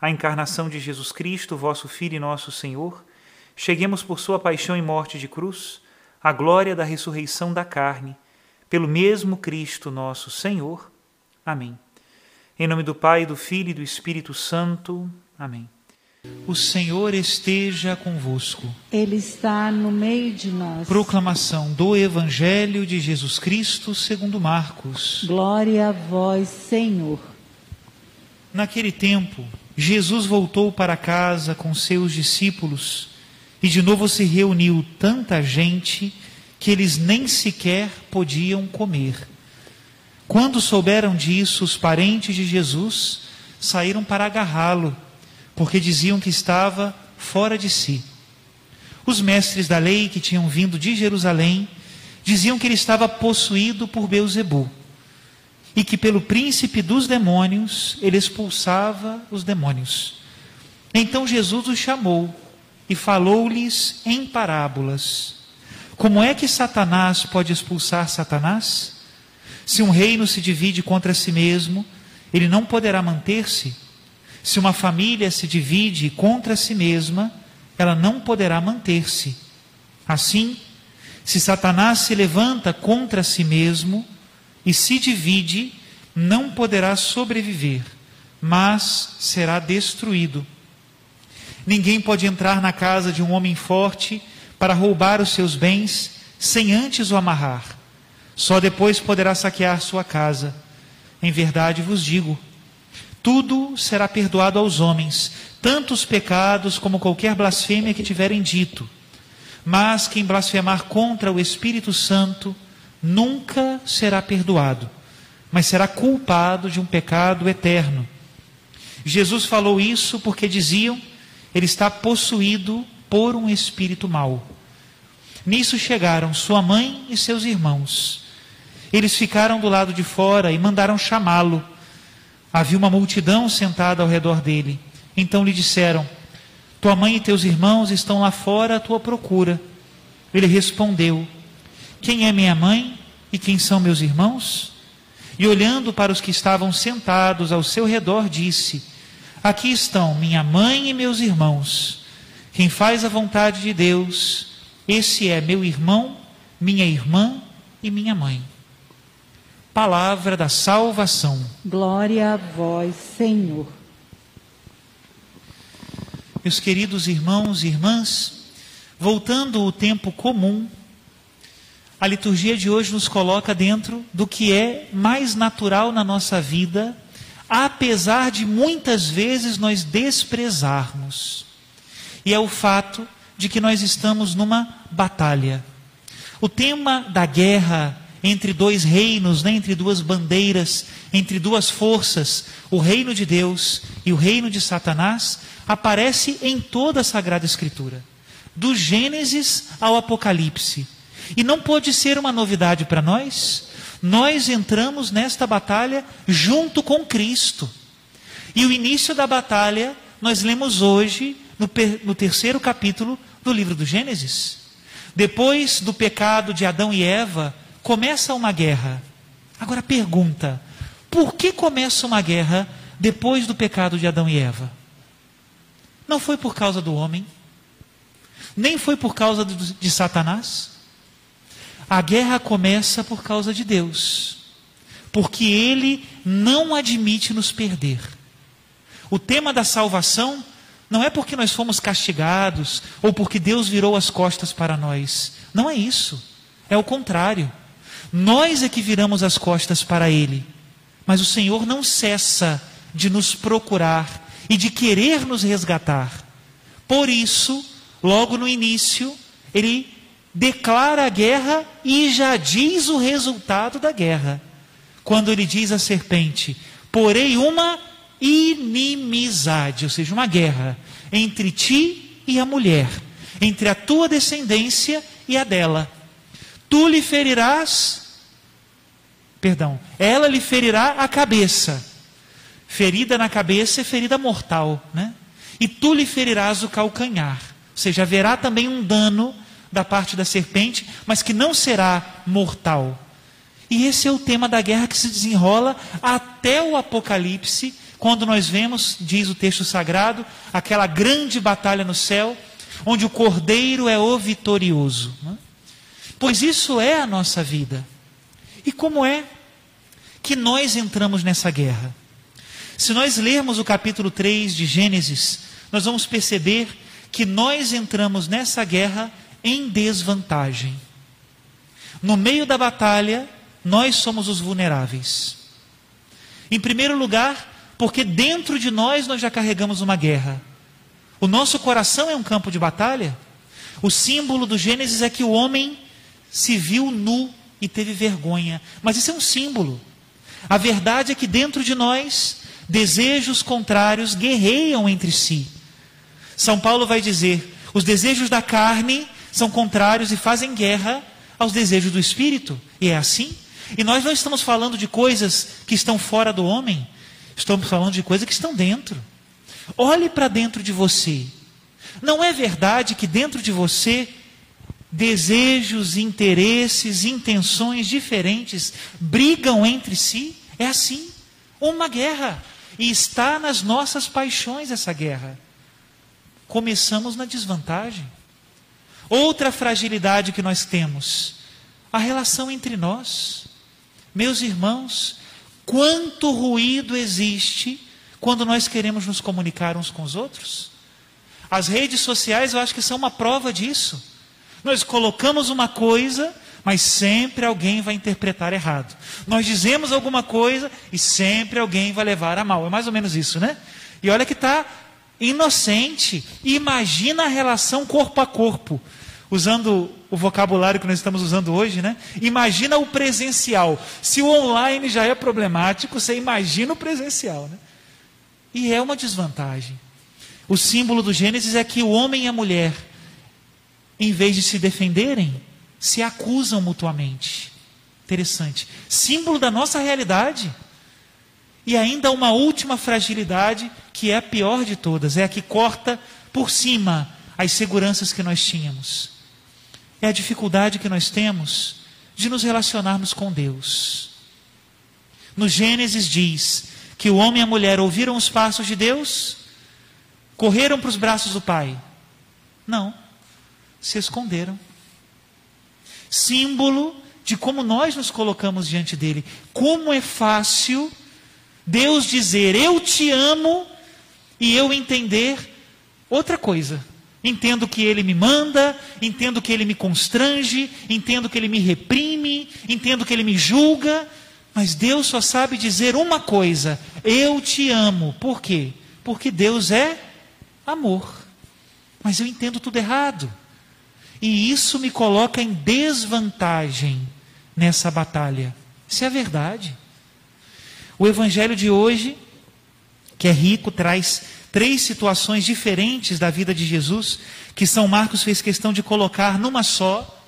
a encarnação de Jesus Cristo, vosso Filho e nosso Senhor, cheguemos por sua paixão e morte de cruz à glória da ressurreição da carne, pelo mesmo Cristo nosso Senhor. Amém. Em nome do Pai, do Filho e do Espírito Santo. Amém. O Senhor esteja convosco. Ele está no meio de nós. Proclamação do Evangelho de Jesus Cristo segundo Marcos. Glória a vós, Senhor. Naquele tempo, Jesus voltou para casa com seus discípulos e de novo se reuniu tanta gente que eles nem sequer podiam comer. Quando souberam disso, os parentes de Jesus saíram para agarrá-lo, porque diziam que estava fora de si. Os mestres da lei que tinham vindo de Jerusalém diziam que ele estava possuído por Beuzebu e que pelo príncipe dos demônios ele expulsava os demônios. Então Jesus os chamou e falou-lhes em parábolas. Como é que Satanás pode expulsar Satanás? Se um reino se divide contra si mesmo, ele não poderá manter-se. Se uma família se divide contra si mesma, ela não poderá manter-se. Assim, se Satanás se levanta contra si mesmo, e se divide, não poderá sobreviver, mas será destruído. Ninguém pode entrar na casa de um homem forte para roubar os seus bens sem antes o amarrar. Só depois poderá saquear sua casa. Em verdade vos digo: tudo será perdoado aos homens, tanto os pecados como qualquer blasfêmia que tiverem dito. Mas quem blasfemar contra o Espírito Santo, nunca será perdoado, mas será culpado de um pecado eterno. Jesus falou isso porque diziam ele está possuído por um espírito mau. Nisso chegaram sua mãe e seus irmãos. Eles ficaram do lado de fora e mandaram chamá-lo. Havia uma multidão sentada ao redor dele. Então lhe disseram: Tua mãe e teus irmãos estão lá fora à tua procura. Ele respondeu: quem é minha mãe e quem são meus irmãos? E olhando para os que estavam sentados ao seu redor, disse: Aqui estão minha mãe e meus irmãos. Quem faz a vontade de Deus, esse é meu irmão, minha irmã e minha mãe. Palavra da salvação. Glória a vós, Senhor. Meus queridos irmãos e irmãs, voltando ao tempo comum, a liturgia de hoje nos coloca dentro do que é mais natural na nossa vida, apesar de muitas vezes nós desprezarmos. E é o fato de que nós estamos numa batalha. O tema da guerra entre dois reinos, né, entre duas bandeiras, entre duas forças, o reino de Deus e o reino de Satanás, aparece em toda a Sagrada Escritura, do Gênesis ao Apocalipse. E não pode ser uma novidade para nós. Nós entramos nesta batalha junto com Cristo. E o início da batalha nós lemos hoje, no, no terceiro capítulo do livro do Gênesis. Depois do pecado de Adão e Eva, começa uma guerra. Agora pergunta: por que começa uma guerra depois do pecado de Adão e Eva? Não foi por causa do homem, nem foi por causa de Satanás. A guerra começa por causa de Deus, porque Ele não admite nos perder. O tema da salvação não é porque nós fomos castigados ou porque Deus virou as costas para nós. Não é isso. É o contrário. Nós é que viramos as costas para Ele. Mas o Senhor não cessa de nos procurar e de querer nos resgatar. Por isso, logo no início, Ele declara a guerra e já diz o resultado da guerra. Quando Ele diz à serpente: Porei uma inimizade, ou seja, uma guerra entre ti e a mulher, entre a tua descendência e a dela. Tu lhe ferirás, perdão, ela lhe ferirá a cabeça. Ferida na cabeça é ferida mortal, né? E tu lhe ferirás o calcanhar. Ou seja, haverá também um dano da parte da serpente, mas que não será mortal. E esse é o tema da guerra que se desenrola até o Apocalipse, quando nós vemos, diz o texto sagrado, aquela grande batalha no céu, onde o cordeiro é o vitorioso. Né? Pois isso é a nossa vida. E como é que nós entramos nessa guerra? Se nós lermos o capítulo 3 de Gênesis, nós vamos perceber que nós entramos nessa guerra em desvantagem. No meio da batalha, nós somos os vulneráveis. Em primeiro lugar, porque dentro de nós nós já carregamos uma guerra. O nosso coração é um campo de batalha. O símbolo do Gênesis é que o homem se viu nu e teve vergonha. Mas isso é um símbolo. A verdade é que dentro de nós, desejos contrários guerreiam entre si. São Paulo vai dizer: os desejos da carne são contrários e fazem guerra aos desejos do espírito. E é assim. E nós não estamos falando de coisas que estão fora do homem, Estamos falando de coisas que estão dentro. Olhe para dentro de você. Não é verdade que dentro de você desejos, interesses, intenções diferentes brigam entre si? É assim. Uma guerra. E está nas nossas paixões essa guerra. Começamos na desvantagem. Outra fragilidade que nós temos, a relação entre nós. Meus irmãos, quanto ruído existe quando nós queremos nos comunicar uns com os outros. As redes sociais eu acho que são uma prova disso. Nós colocamos uma coisa, mas sempre alguém vai interpretar errado. Nós dizemos alguma coisa e sempre alguém vai levar a mal. É mais ou menos isso, né? E olha que está inocente. Imagina a relação corpo a corpo usando o vocabulário que nós estamos usando hoje, né? Imagina o presencial. Se o online já é problemático, você imagina o presencial, né? E é uma desvantagem. O símbolo do Gênesis é que o homem e a mulher, em vez de se defenderem, se acusam mutuamente. Interessante. Símbolo da nossa realidade. E ainda uma última fragilidade, que é a pior de todas, é a que corta por cima as seguranças que nós tínhamos é a dificuldade que nós temos de nos relacionarmos com Deus. No Gênesis diz que o homem e a mulher ouviram os passos de Deus, correram para os braços do Pai. Não, se esconderam. Símbolo de como nós nos colocamos diante dele. Como é fácil Deus dizer eu te amo e eu entender outra coisa. Entendo que ele me manda, entendo que ele me constrange, entendo que ele me reprime, entendo que ele me julga, mas Deus só sabe dizer uma coisa: eu te amo. Por quê? Porque Deus é amor. Mas eu entendo tudo errado. E isso me coloca em desvantagem nessa batalha. Isso é a verdade. O evangelho de hoje, que é rico, traz três situações diferentes da vida de Jesus, que São Marcos fez questão de colocar numa só,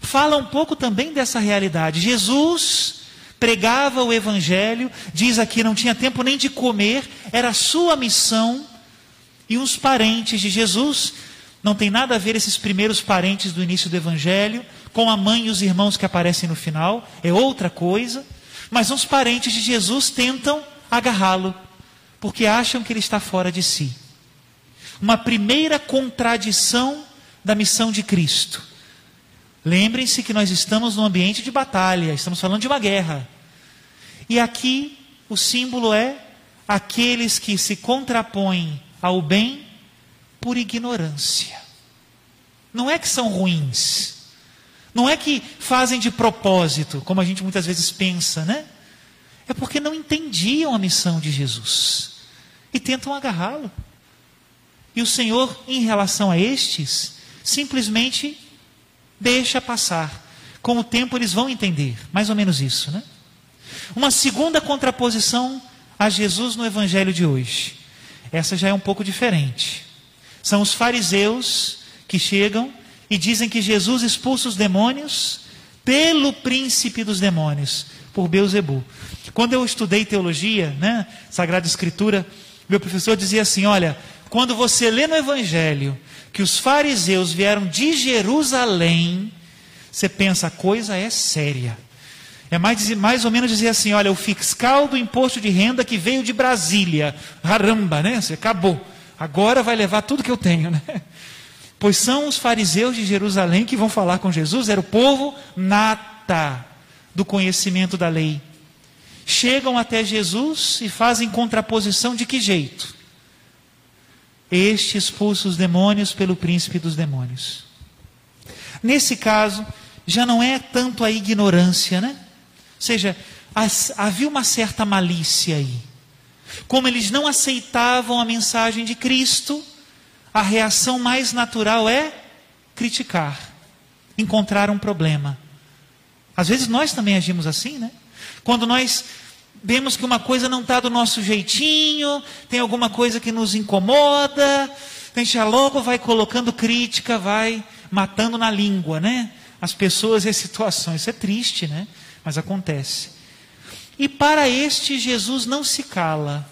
fala um pouco também dessa realidade. Jesus pregava o Evangelho, diz aqui, não tinha tempo nem de comer, era sua missão, e uns parentes de Jesus Não tem nada a ver esses primeiros parentes do início do Evangelho com a mãe e os irmãos que aparecem no final, é outra coisa. Mas uns parentes de Jesus tentam agarrá-lo, porque acham que ele está fora de si. Uma primeira contradição da missão de Cristo. Lembrem-se que nós estamos num ambiente de batalha, estamos falando de uma guerra. E aqui o símbolo é aqueles que se contrapõem ao bem por ignorância. Não é que são ruins. Não é que fazem de propósito, como a gente muitas vezes pensa, né? É porque não entendiam a missão de Jesus e tentam agarrá-lo. E o Senhor, em relação a estes, simplesmente deixa passar. Com o tempo eles vão entender, mais ou menos isso, né? Uma segunda contraposição a Jesus no evangelho de hoje. Essa já é um pouco diferente. São os fariseus que chegam e dizem que Jesus expulsa os demônios pelo príncipe dos demônios, por Beuzebu. Quando eu estudei teologia, né, Sagrada Escritura, meu professor dizia assim: olha, quando você lê no Evangelho que os fariseus vieram de Jerusalém, você pensa, a coisa é séria. É mais, mais ou menos dizer assim: olha, o fiscal do imposto de renda que veio de Brasília, caramba, né? Você acabou. Agora vai levar tudo que eu tenho, né? Pois são os fariseus de Jerusalém que vão falar com Jesus, era o povo nata do conhecimento da lei. Chegam até Jesus e fazem contraposição de que jeito? Este expulsa os demônios pelo príncipe dos demônios. Nesse caso, já não é tanto a ignorância, né? Ou seja, havia uma certa malícia aí. Como eles não aceitavam a mensagem de Cristo, a reação mais natural é criticar, encontrar um problema. Às vezes nós também agimos assim, né? Quando nós vemos que uma coisa não está do nosso jeitinho, tem alguma coisa que nos incomoda, a gente já logo vai colocando crítica, vai matando na língua, né? As pessoas e as situações. Isso é triste, né? Mas acontece. E para este, Jesus não se cala.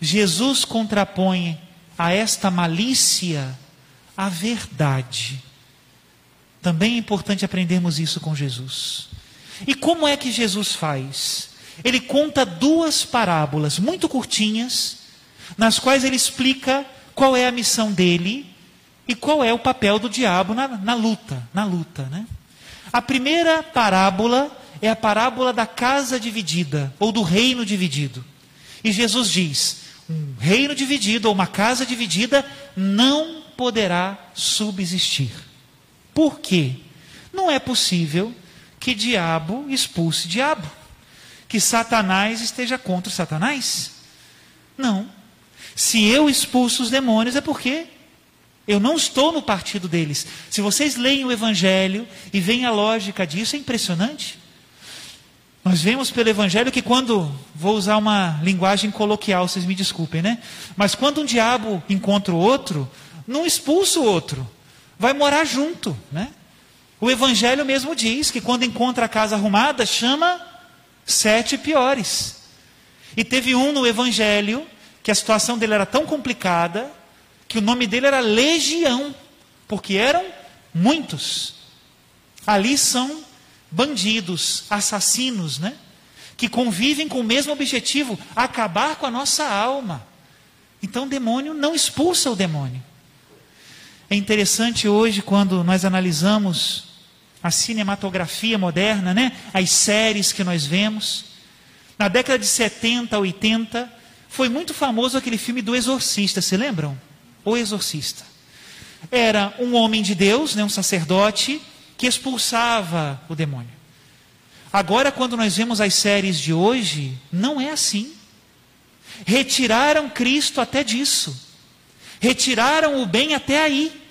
Jesus contrapõe a esta malícia a verdade. Também é importante aprendermos isso com Jesus. E como é que Jesus faz? Ele conta duas parábolas muito curtinhas, nas quais ele explica qual é a missão dele e qual é o papel do diabo na, na luta, na luta, né? A primeira parábola é a parábola da casa dividida ou do reino dividido. E Jesus diz: um reino dividido ou uma casa dividida não poderá subsistir. Por quê? Não é possível que diabo expulse diabo, que Satanás esteja contra Satanás. Não. Se eu expulso os demônios é porque eu não estou no partido deles. Se vocês leem o Evangelho e veem a lógica disso, é impressionante. Nós vemos pelo Evangelho que quando, vou usar uma linguagem coloquial, vocês me desculpem, né? Mas quando um diabo encontra o outro, não expulsa o outro, vai morar junto, né? O Evangelho mesmo diz que quando encontra a casa arrumada, chama sete piores. E teve um no Evangelho que a situação dele era tão complicada que o nome dele era Legião, porque eram muitos. Ali são bandidos, assassinos, né? Que convivem com o mesmo objetivo, acabar com a nossa alma. Então o demônio não expulsa o demônio. É interessante hoje quando nós analisamos a cinematografia moderna, né? as séries que nós vemos. Na década de 70, 80, foi muito famoso aquele filme do Exorcista, se lembram? O Exorcista. Era um homem de Deus, né? um sacerdote, que expulsava o demônio. Agora, quando nós vemos as séries de hoje, não é assim. Retiraram Cristo até disso. Retiraram o bem até aí.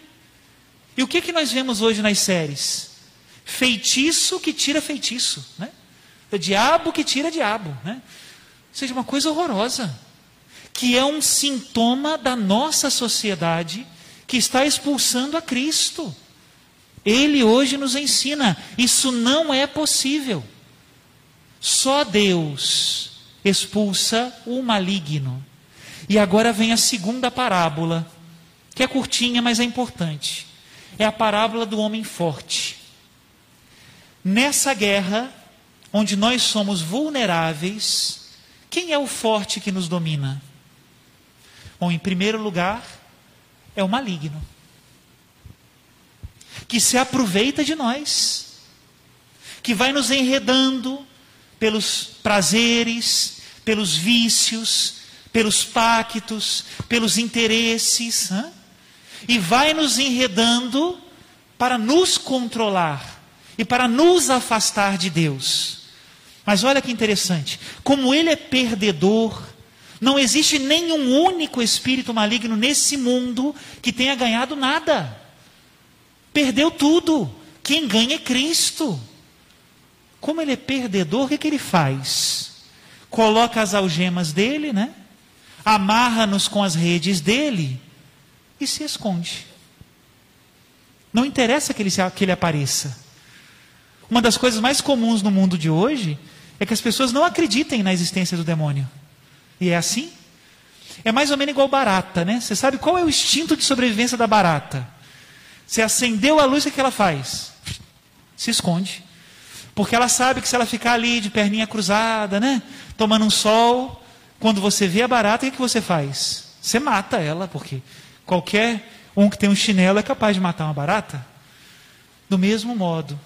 E o que, que nós vemos hoje nas séries? feitiço que tira feitiço, né? O diabo que tira diabo, né? Ou seja, uma coisa horrorosa, que é um sintoma da nossa sociedade que está expulsando a Cristo. Ele hoje nos ensina, isso não é possível. Só Deus expulsa o maligno. E agora vem a segunda parábola, que é curtinha, mas é importante. É a parábola do homem forte. Nessa guerra, onde nós somos vulneráveis, quem é o forte que nos domina? Bom, em primeiro lugar, é o maligno, que se aproveita de nós, que vai nos enredando pelos prazeres, pelos vícios, pelos pactos, pelos interesses, hein? e vai nos enredando para nos controlar e para nos afastar de Deus. Mas olha que interessante, como ele é perdedor, não existe nenhum único espírito maligno nesse mundo que tenha ganhado nada. Perdeu tudo. Quem ganha é Cristo. Como ele é perdedor, o que, que ele faz? Coloca as algemas dele, né? Amarra-nos com as redes dele e se esconde. Não interessa que ele, que ele apareça. Uma das coisas mais comuns no mundo de hoje é que as pessoas não acreditem na existência do demônio. E é assim? É mais ou menos igual barata, né? Você sabe qual é o instinto de sobrevivência da barata? Você acendeu a luz, o que ela faz? Se esconde. Porque ela sabe que se ela ficar ali de perninha cruzada, né? Tomando um sol, quando você vê a barata, o que, que você faz? Você mata ela, porque qualquer um que tem um chinelo é capaz de matar uma barata. Do mesmo modo,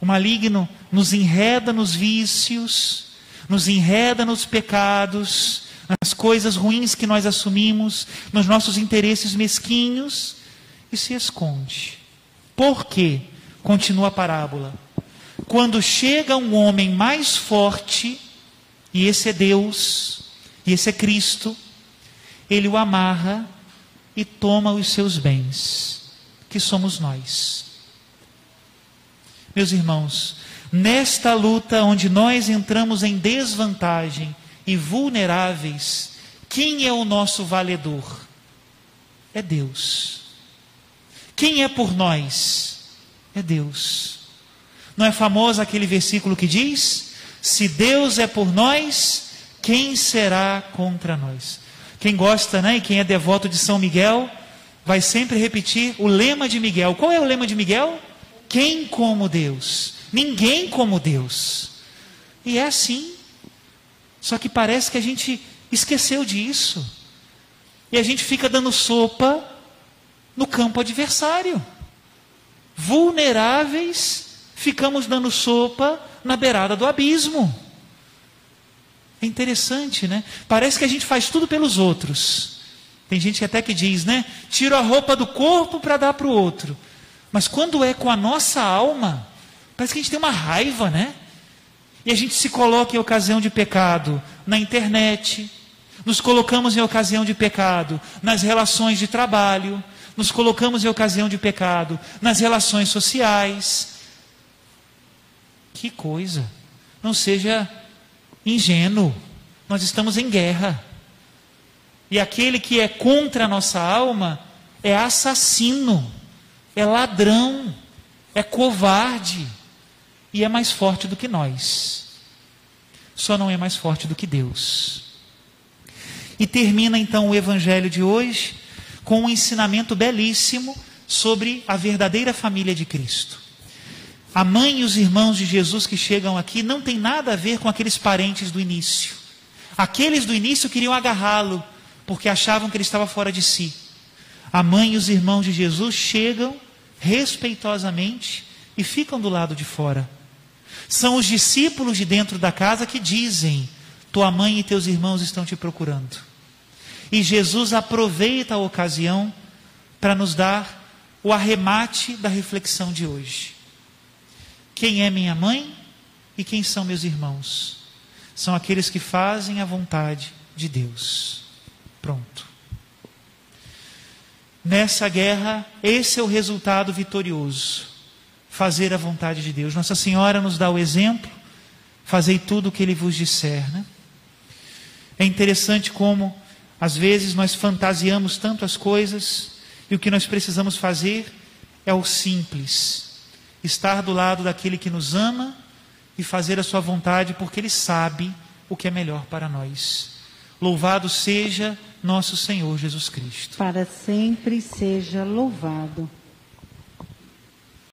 o maligno nos enreda nos vícios, nos enreda nos pecados, nas coisas ruins que nós assumimos, nos nossos interesses mesquinhos e se esconde. Por quê? Continua a parábola. Quando chega um homem mais forte, e esse é Deus, e esse é Cristo, ele o amarra e toma os seus bens, que somos nós. Meus irmãos, Nesta luta onde nós entramos em desvantagem e vulneráveis, quem é o nosso valedor? É Deus. Quem é por nós? É Deus. Não é famoso aquele versículo que diz: Se Deus é por nós, quem será contra nós? Quem gosta, né, e quem é devoto de São Miguel, vai sempre repetir o lema de Miguel. Qual é o lema de Miguel? Quem como Deus? Ninguém como Deus. E é assim. Só que parece que a gente esqueceu disso. E a gente fica dando sopa no campo adversário. Vulneráveis, ficamos dando sopa na beirada do abismo. É interessante, né? Parece que a gente faz tudo pelos outros. Tem gente que até que diz, né? Tiro a roupa do corpo para dar para o outro. Mas quando é com a nossa alma, Parece que a gente tem uma raiva, né? E a gente se coloca em ocasião de pecado na internet, nos colocamos em ocasião de pecado nas relações de trabalho, nos colocamos em ocasião de pecado nas relações sociais. Que coisa! Não seja ingênuo, nós estamos em guerra. E aquele que é contra a nossa alma é assassino, é ladrão, é covarde e é mais forte do que nós. Só não é mais forte do que Deus. E termina então o evangelho de hoje com um ensinamento belíssimo sobre a verdadeira família de Cristo. A mãe e os irmãos de Jesus que chegam aqui não tem nada a ver com aqueles parentes do início. Aqueles do início queriam agarrá-lo, porque achavam que ele estava fora de si. A mãe e os irmãos de Jesus chegam respeitosamente e ficam do lado de fora. São os discípulos de dentro da casa que dizem: Tua mãe e teus irmãos estão te procurando. E Jesus aproveita a ocasião para nos dar o arremate da reflexão de hoje. Quem é minha mãe e quem são meus irmãos? São aqueles que fazem a vontade de Deus. Pronto. Nessa guerra, esse é o resultado vitorioso fazer a vontade de Deus. Nossa Senhora nos dá o exemplo, fazei tudo o que Ele vos disser. Né? É interessante como, às vezes, nós fantasiamos tanto as coisas e o que nós precisamos fazer é o simples: estar do lado daquele que nos ama e fazer a Sua vontade, porque Ele sabe o que é melhor para nós. Louvado seja nosso Senhor Jesus Cristo. Para sempre seja louvado.